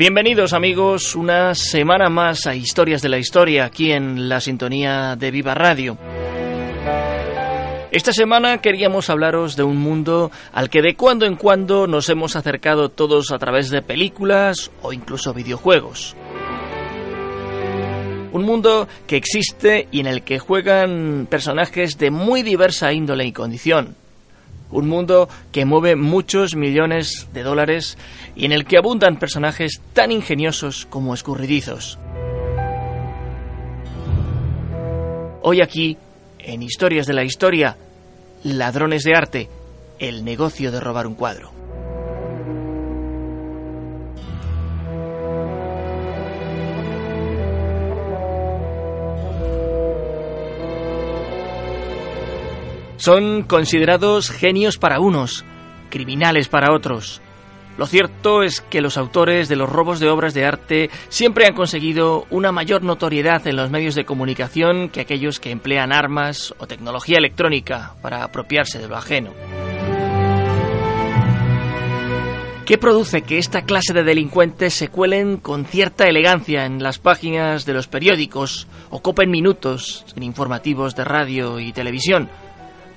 Bienvenidos amigos, una semana más a Historias de la Historia aquí en la sintonía de Viva Radio. Esta semana queríamos hablaros de un mundo al que de cuando en cuando nos hemos acercado todos a través de películas o incluso videojuegos. Un mundo que existe y en el que juegan personajes de muy diversa índole y condición. Un mundo que mueve muchos millones de dólares y en el que abundan personajes tan ingeniosos como escurridizos. Hoy aquí, en Historias de la Historia, Ladrones de Arte, el negocio de robar un cuadro. Son considerados genios para unos, criminales para otros. Lo cierto es que los autores de los robos de obras de arte siempre han conseguido una mayor notoriedad en los medios de comunicación que aquellos que emplean armas o tecnología electrónica para apropiarse de lo ajeno. ¿Qué produce que esta clase de delincuentes se cuelen con cierta elegancia en las páginas de los periódicos o copen minutos en informativos de radio y televisión?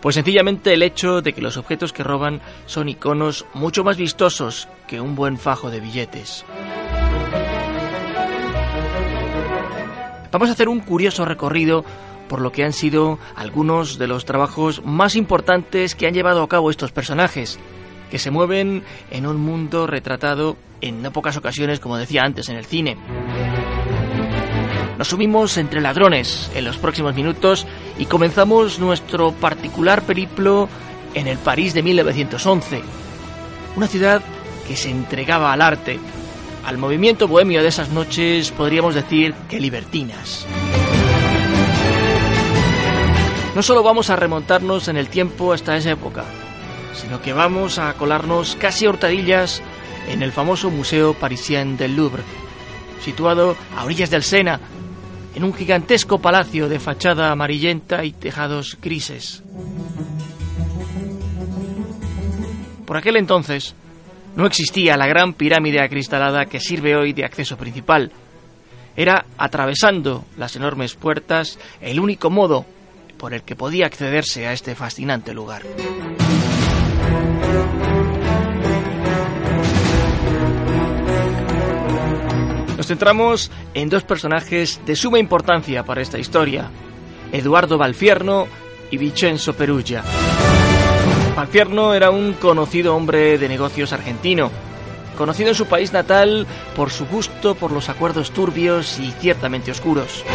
Pues sencillamente el hecho de que los objetos que roban son iconos mucho más vistosos que un buen fajo de billetes. Vamos a hacer un curioso recorrido por lo que han sido algunos de los trabajos más importantes que han llevado a cabo estos personajes, que se mueven en un mundo retratado en no pocas ocasiones, como decía antes, en el cine. Nos subimos entre ladrones en los próximos minutos y comenzamos nuestro particular periplo en el París de 1911. Una ciudad que se entregaba al arte, al movimiento bohemio de esas noches, podríamos decir que libertinas. No solo vamos a remontarnos en el tiempo hasta esa época, sino que vamos a colarnos casi a hurtadillas en el famoso Museo Parisien del Louvre, situado a orillas del Sena, en un gigantesco palacio de fachada amarillenta y tejados grises. Por aquel entonces no existía la gran pirámide acristalada que sirve hoy de acceso principal. Era atravesando las enormes puertas el único modo por el que podía accederse a este fascinante lugar. Nos centramos en dos personajes de suma importancia para esta historia, Eduardo Valfierno y Vincenzo Perugia. Valfierno era un conocido hombre de negocios argentino, conocido en su país natal por su gusto por los acuerdos turbios y ciertamente oscuros.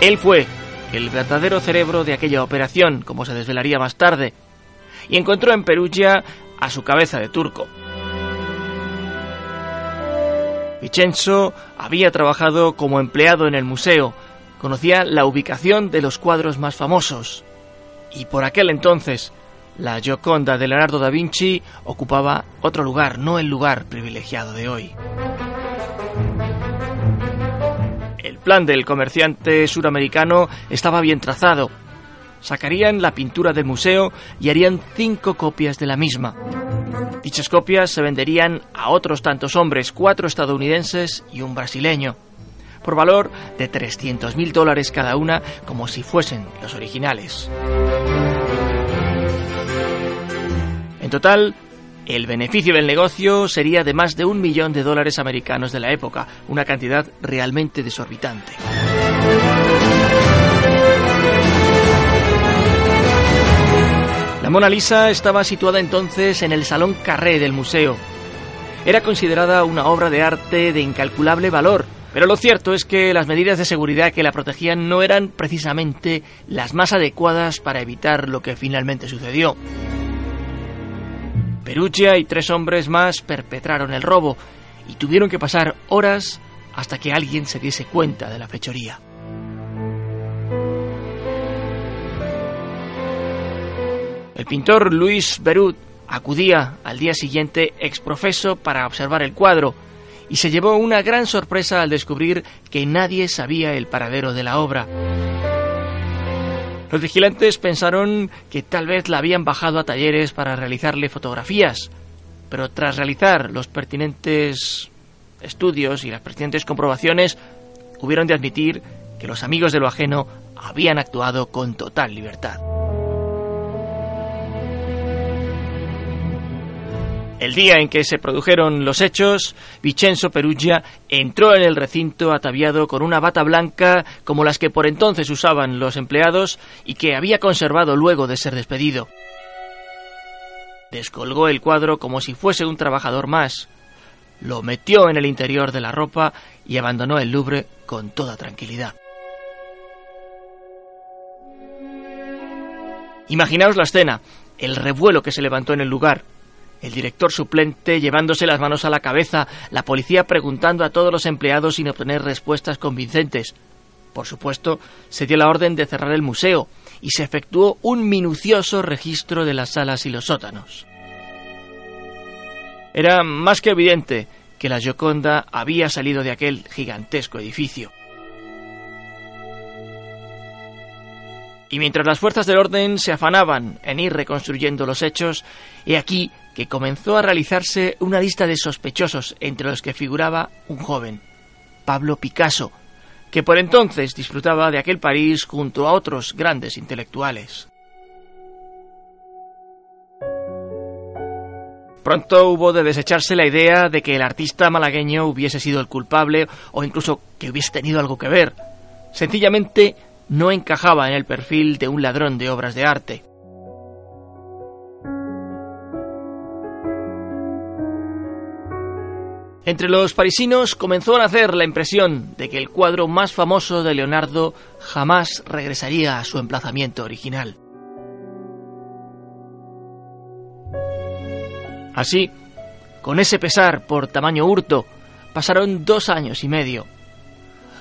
Él fue el verdadero cerebro de aquella operación, como se desvelaría más tarde, y encontró en Perugia a su cabeza de turco. Vincenzo había trabajado como empleado en el museo, conocía la ubicación de los cuadros más famosos, y por aquel entonces la Gioconda de Leonardo da Vinci ocupaba otro lugar, no el lugar privilegiado de hoy. El plan del comerciante suramericano estaba bien trazado. Sacarían la pintura del museo y harían cinco copias de la misma. Dichas copias se venderían a otros tantos hombres, cuatro estadounidenses y un brasileño. por valor de 300.000 dólares cada una, como si fuesen los originales. En total, el beneficio del negocio sería de más de un millón de dólares americanos de la época, una cantidad realmente desorbitante. Mona Lisa estaba situada entonces en el Salón Carré del museo. Era considerada una obra de arte de incalculable valor, pero lo cierto es que las medidas de seguridad que la protegían no eran precisamente las más adecuadas para evitar lo que finalmente sucedió. Perugia y tres hombres más perpetraron el robo y tuvieron que pasar horas hasta que alguien se diese cuenta de la fechoría. El pintor Luis Berut acudía al día siguiente exprofeso para observar el cuadro y se llevó una gran sorpresa al descubrir que nadie sabía el paradero de la obra. Los vigilantes pensaron que tal vez la habían bajado a talleres para realizarle fotografías, pero tras realizar los pertinentes estudios y las pertinentes comprobaciones, hubieron de admitir que los amigos de lo ajeno habían actuado con total libertad. El día en que se produjeron los hechos, Vincenzo Perugia entró en el recinto ataviado con una bata blanca como las que por entonces usaban los empleados y que había conservado luego de ser despedido. Descolgó el cuadro como si fuese un trabajador más, lo metió en el interior de la ropa y abandonó el Louvre con toda tranquilidad. Imaginaos la escena, el revuelo que se levantó en el lugar, el director suplente llevándose las manos a la cabeza, la policía preguntando a todos los empleados sin obtener respuestas convincentes. Por supuesto, se dio la orden de cerrar el museo y se efectuó un minucioso registro de las salas y los sótanos. Era más que evidente que la Gioconda había salido de aquel gigantesco edificio. Y mientras las fuerzas del orden se afanaban en ir reconstruyendo los hechos, he aquí comenzó a realizarse una lista de sospechosos entre los que figuraba un joven, Pablo Picasso, que por entonces disfrutaba de aquel París junto a otros grandes intelectuales. Pronto hubo de desecharse la idea de que el artista malagueño hubiese sido el culpable o incluso que hubiese tenido algo que ver. Sencillamente no encajaba en el perfil de un ladrón de obras de arte. Entre los parisinos comenzó a nacer la impresión de que el cuadro más famoso de Leonardo jamás regresaría a su emplazamiento original. Así, con ese pesar por tamaño hurto, pasaron dos años y medio.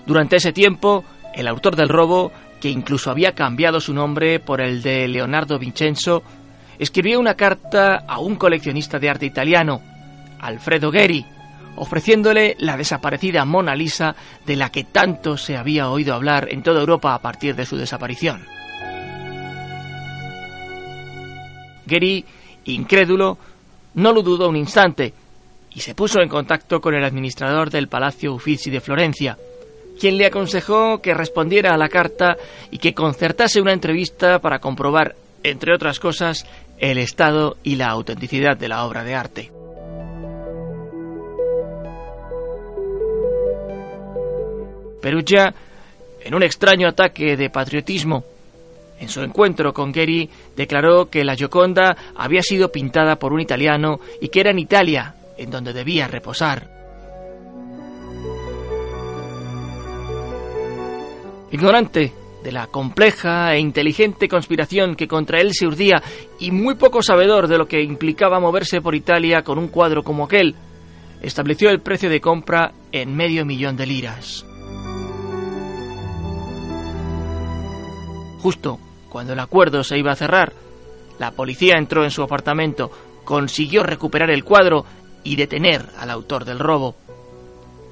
Durante ese tiempo, el autor del robo, que incluso había cambiado su nombre por el de Leonardo Vincenzo, escribió una carta a un coleccionista de arte italiano, Alfredo Gheri, ofreciéndole la desaparecida Mona Lisa de la que tanto se había oído hablar en toda Europa a partir de su desaparición. Gary, incrédulo, no lo dudó un instante y se puso en contacto con el administrador del Palacio Uffizi de Florencia, quien le aconsejó que respondiera a la carta y que concertase una entrevista para comprobar, entre otras cosas, el estado y la autenticidad de la obra de arte. Perugia, en un extraño ataque de patriotismo, en su encuentro con Gary, declaró que la Gioconda había sido pintada por un italiano y que era en Italia en donde debía reposar. Ignorante de la compleja e inteligente conspiración que contra él se urdía y muy poco sabedor de lo que implicaba moverse por Italia con un cuadro como aquel, estableció el precio de compra en medio millón de liras. Justo cuando el acuerdo se iba a cerrar, la policía entró en su apartamento, consiguió recuperar el cuadro y detener al autor del robo.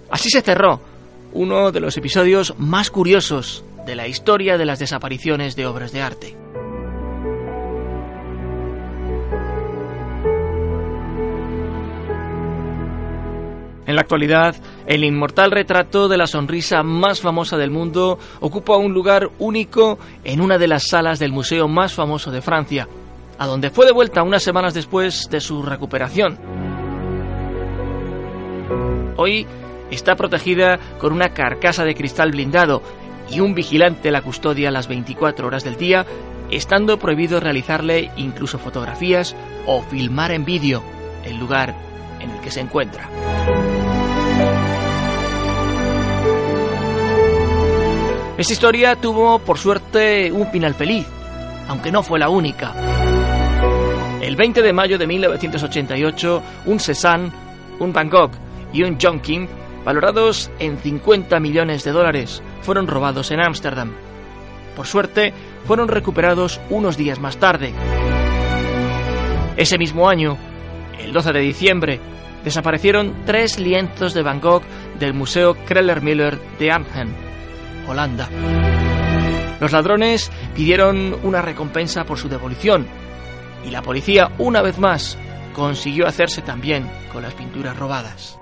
Así se cerró uno de los episodios más curiosos de la historia de las desapariciones de obras de arte. En la actualidad, el inmortal retrato de la sonrisa más famosa del mundo ocupa un lugar único en una de las salas del museo más famoso de Francia, a donde fue devuelta unas semanas después de su recuperación. Hoy está protegida con una carcasa de cristal blindado y un vigilante la custodia las 24 horas del día, estando prohibido realizarle incluso fotografías o filmar en vídeo el lugar en el que se encuentra. Esta historia tuvo, por suerte, un final feliz, aunque no fue la única. El 20 de mayo de 1988, un Cézanne, un Van Gogh y un John King, valorados en 50 millones de dólares, fueron robados en Ámsterdam. Por suerte, fueron recuperados unos días más tarde. Ese mismo año, el 12 de diciembre, desaparecieron tres lienzos de Van Gogh del Museo Kreller-Müller de Arnhem Holanda. Los ladrones pidieron una recompensa por su devolución y la policía, una vez más, consiguió hacerse también con las pinturas robadas.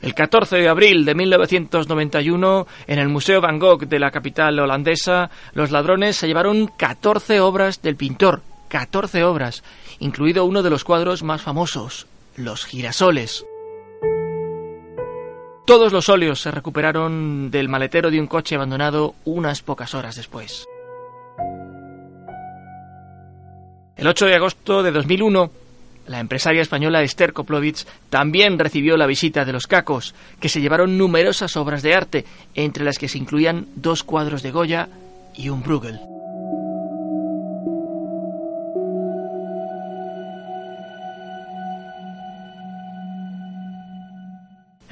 El 14 de abril de 1991, en el Museo Van Gogh de la capital holandesa, los ladrones se llevaron 14 obras del pintor, 14 obras, incluido uno de los cuadros más famosos, Los girasoles. Todos los óleos se recuperaron del maletero de un coche abandonado unas pocas horas después. El 8 de agosto de 2001, la empresaria española Esther Koplovitz también recibió la visita de los cacos, que se llevaron numerosas obras de arte, entre las que se incluían dos cuadros de Goya y un Bruegel.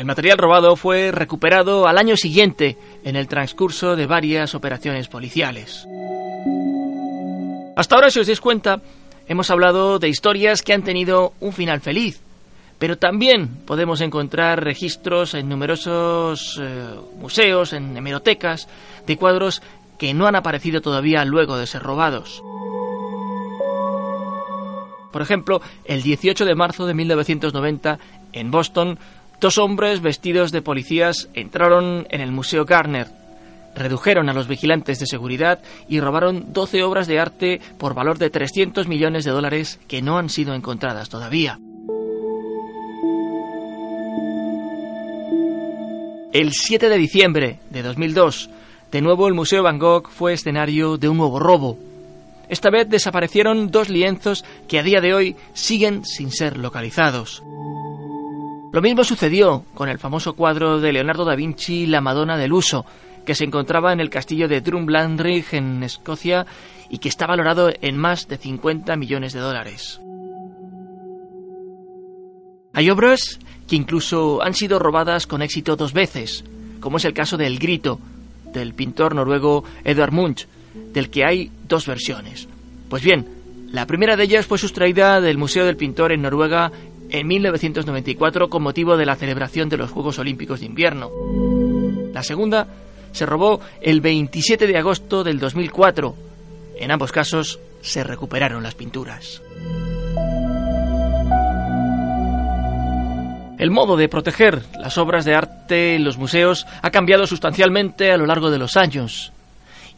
El material robado fue recuperado al año siguiente en el transcurso de varias operaciones policiales. Hasta ahora, si os dais cuenta, hemos hablado de historias que han tenido un final feliz, pero también podemos encontrar registros en numerosos eh, museos, en hemerotecas, de cuadros que no han aparecido todavía luego de ser robados. Por ejemplo, el 18 de marzo de 1990, en Boston, Dos hombres vestidos de policías entraron en el Museo Garner, redujeron a los vigilantes de seguridad y robaron 12 obras de arte por valor de 300 millones de dólares que no han sido encontradas todavía. El 7 de diciembre de 2002, de nuevo el Museo Van Gogh fue escenario de un nuevo robo. Esta vez desaparecieron dos lienzos que a día de hoy siguen sin ser localizados. Lo mismo sucedió con el famoso cuadro de Leonardo da Vinci La Madonna del Uso, que se encontraba en el castillo de Drumlanrig en Escocia y que está valorado en más de 50 millones de dólares. Hay obras que incluso han sido robadas con éxito dos veces, como es el caso del Grito, del pintor noruego Edvard Munch, del que hay dos versiones. Pues bien, la primera de ellas fue sustraída del Museo del Pintor en Noruega en 1994 con motivo de la celebración de los Juegos Olímpicos de Invierno. La segunda se robó el 27 de agosto del 2004. En ambos casos se recuperaron las pinturas. El modo de proteger las obras de arte en los museos ha cambiado sustancialmente a lo largo de los años.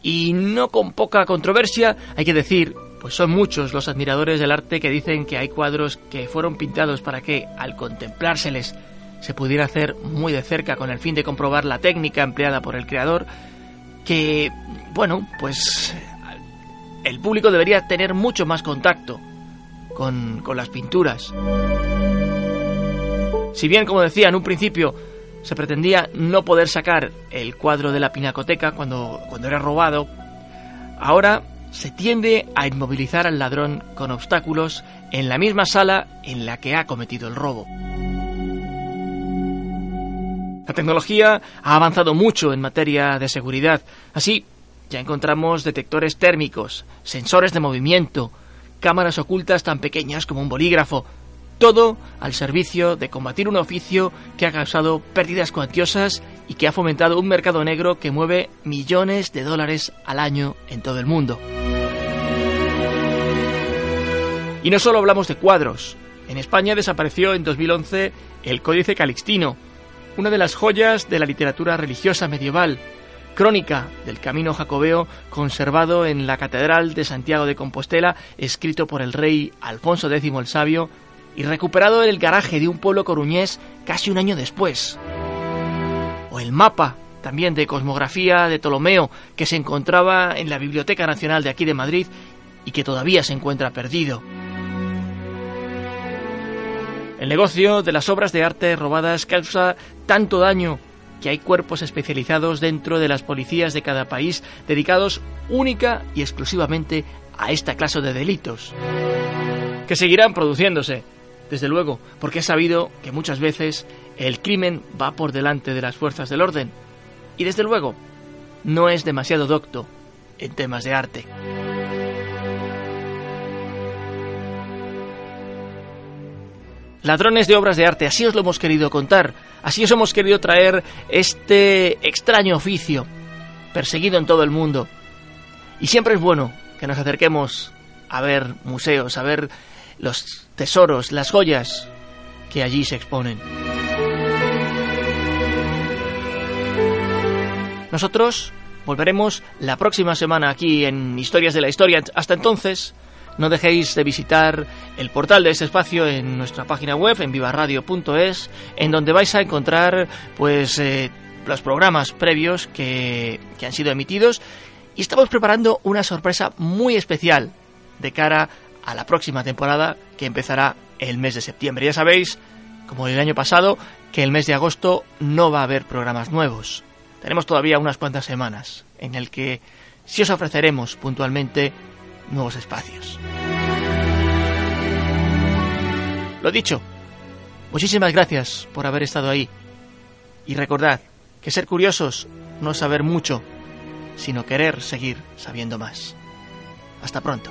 Y no con poca controversia, hay que decir pues son muchos los admiradores del arte que dicen que hay cuadros que fueron pintados para que, al contemplárseles, se pudiera hacer muy de cerca con el fin de comprobar la técnica empleada por el creador, que, bueno, pues el público debería tener mucho más contacto con, con las pinturas. Si bien, como decía en un principio, se pretendía no poder sacar el cuadro de la pinacoteca cuando, cuando era robado, ahora se tiende a inmovilizar al ladrón con obstáculos en la misma sala en la que ha cometido el robo. La tecnología ha avanzado mucho en materia de seguridad. Así, ya encontramos detectores térmicos, sensores de movimiento, cámaras ocultas tan pequeñas como un bolígrafo, todo al servicio de combatir un oficio que ha causado pérdidas cuantiosas y que ha fomentado un mercado negro que mueve millones de dólares al año en todo el mundo. Y no solo hablamos de cuadros, En España desapareció en 2011 el Códice Calixtino, una de las joyas de la literatura religiosa medieval, crónica del camino jacobeo conservado en la Catedral de Santiago de Compostela, escrito por el rey Alfonso X el Sabio y recuperado en el garaje de un pueblo coruñés casi un año después. O el mapa, también de cosmografía de Ptolomeo, que se encontraba en la Biblioteca Nacional de aquí de Madrid y que todavía se encuentra perdido. El negocio de las obras de arte robadas causa tanto daño que hay cuerpos especializados dentro de las policías de cada país dedicados única y exclusivamente a esta clase de delitos, que seguirán produciéndose, desde luego, porque he sabido que muchas veces el crimen va por delante de las fuerzas del orden, y desde luego no es demasiado docto en temas de arte. Ladrones de obras de arte, así os lo hemos querido contar, así os hemos querido traer este extraño oficio, perseguido en todo el mundo. Y siempre es bueno que nos acerquemos a ver museos, a ver los tesoros, las joyas que allí se exponen. Nosotros volveremos la próxima semana aquí en Historias de la Historia. Hasta entonces, no dejéis de visitar el portal de este espacio en nuestra página web, en vivaradio.es, en donde vais a encontrar pues eh, los programas previos que, que han sido emitidos y estamos preparando una sorpresa muy especial de cara a la próxima temporada que empezará el mes de septiembre. Ya sabéis, como el año pasado, que el mes de agosto no va a haber programas nuevos. Tenemos todavía unas cuantas semanas en el que sí os ofreceremos puntualmente nuevos espacios. Lo dicho, muchísimas gracias por haber estado ahí. Y recordad que ser curiosos no es saber mucho, sino querer seguir sabiendo más. Hasta pronto.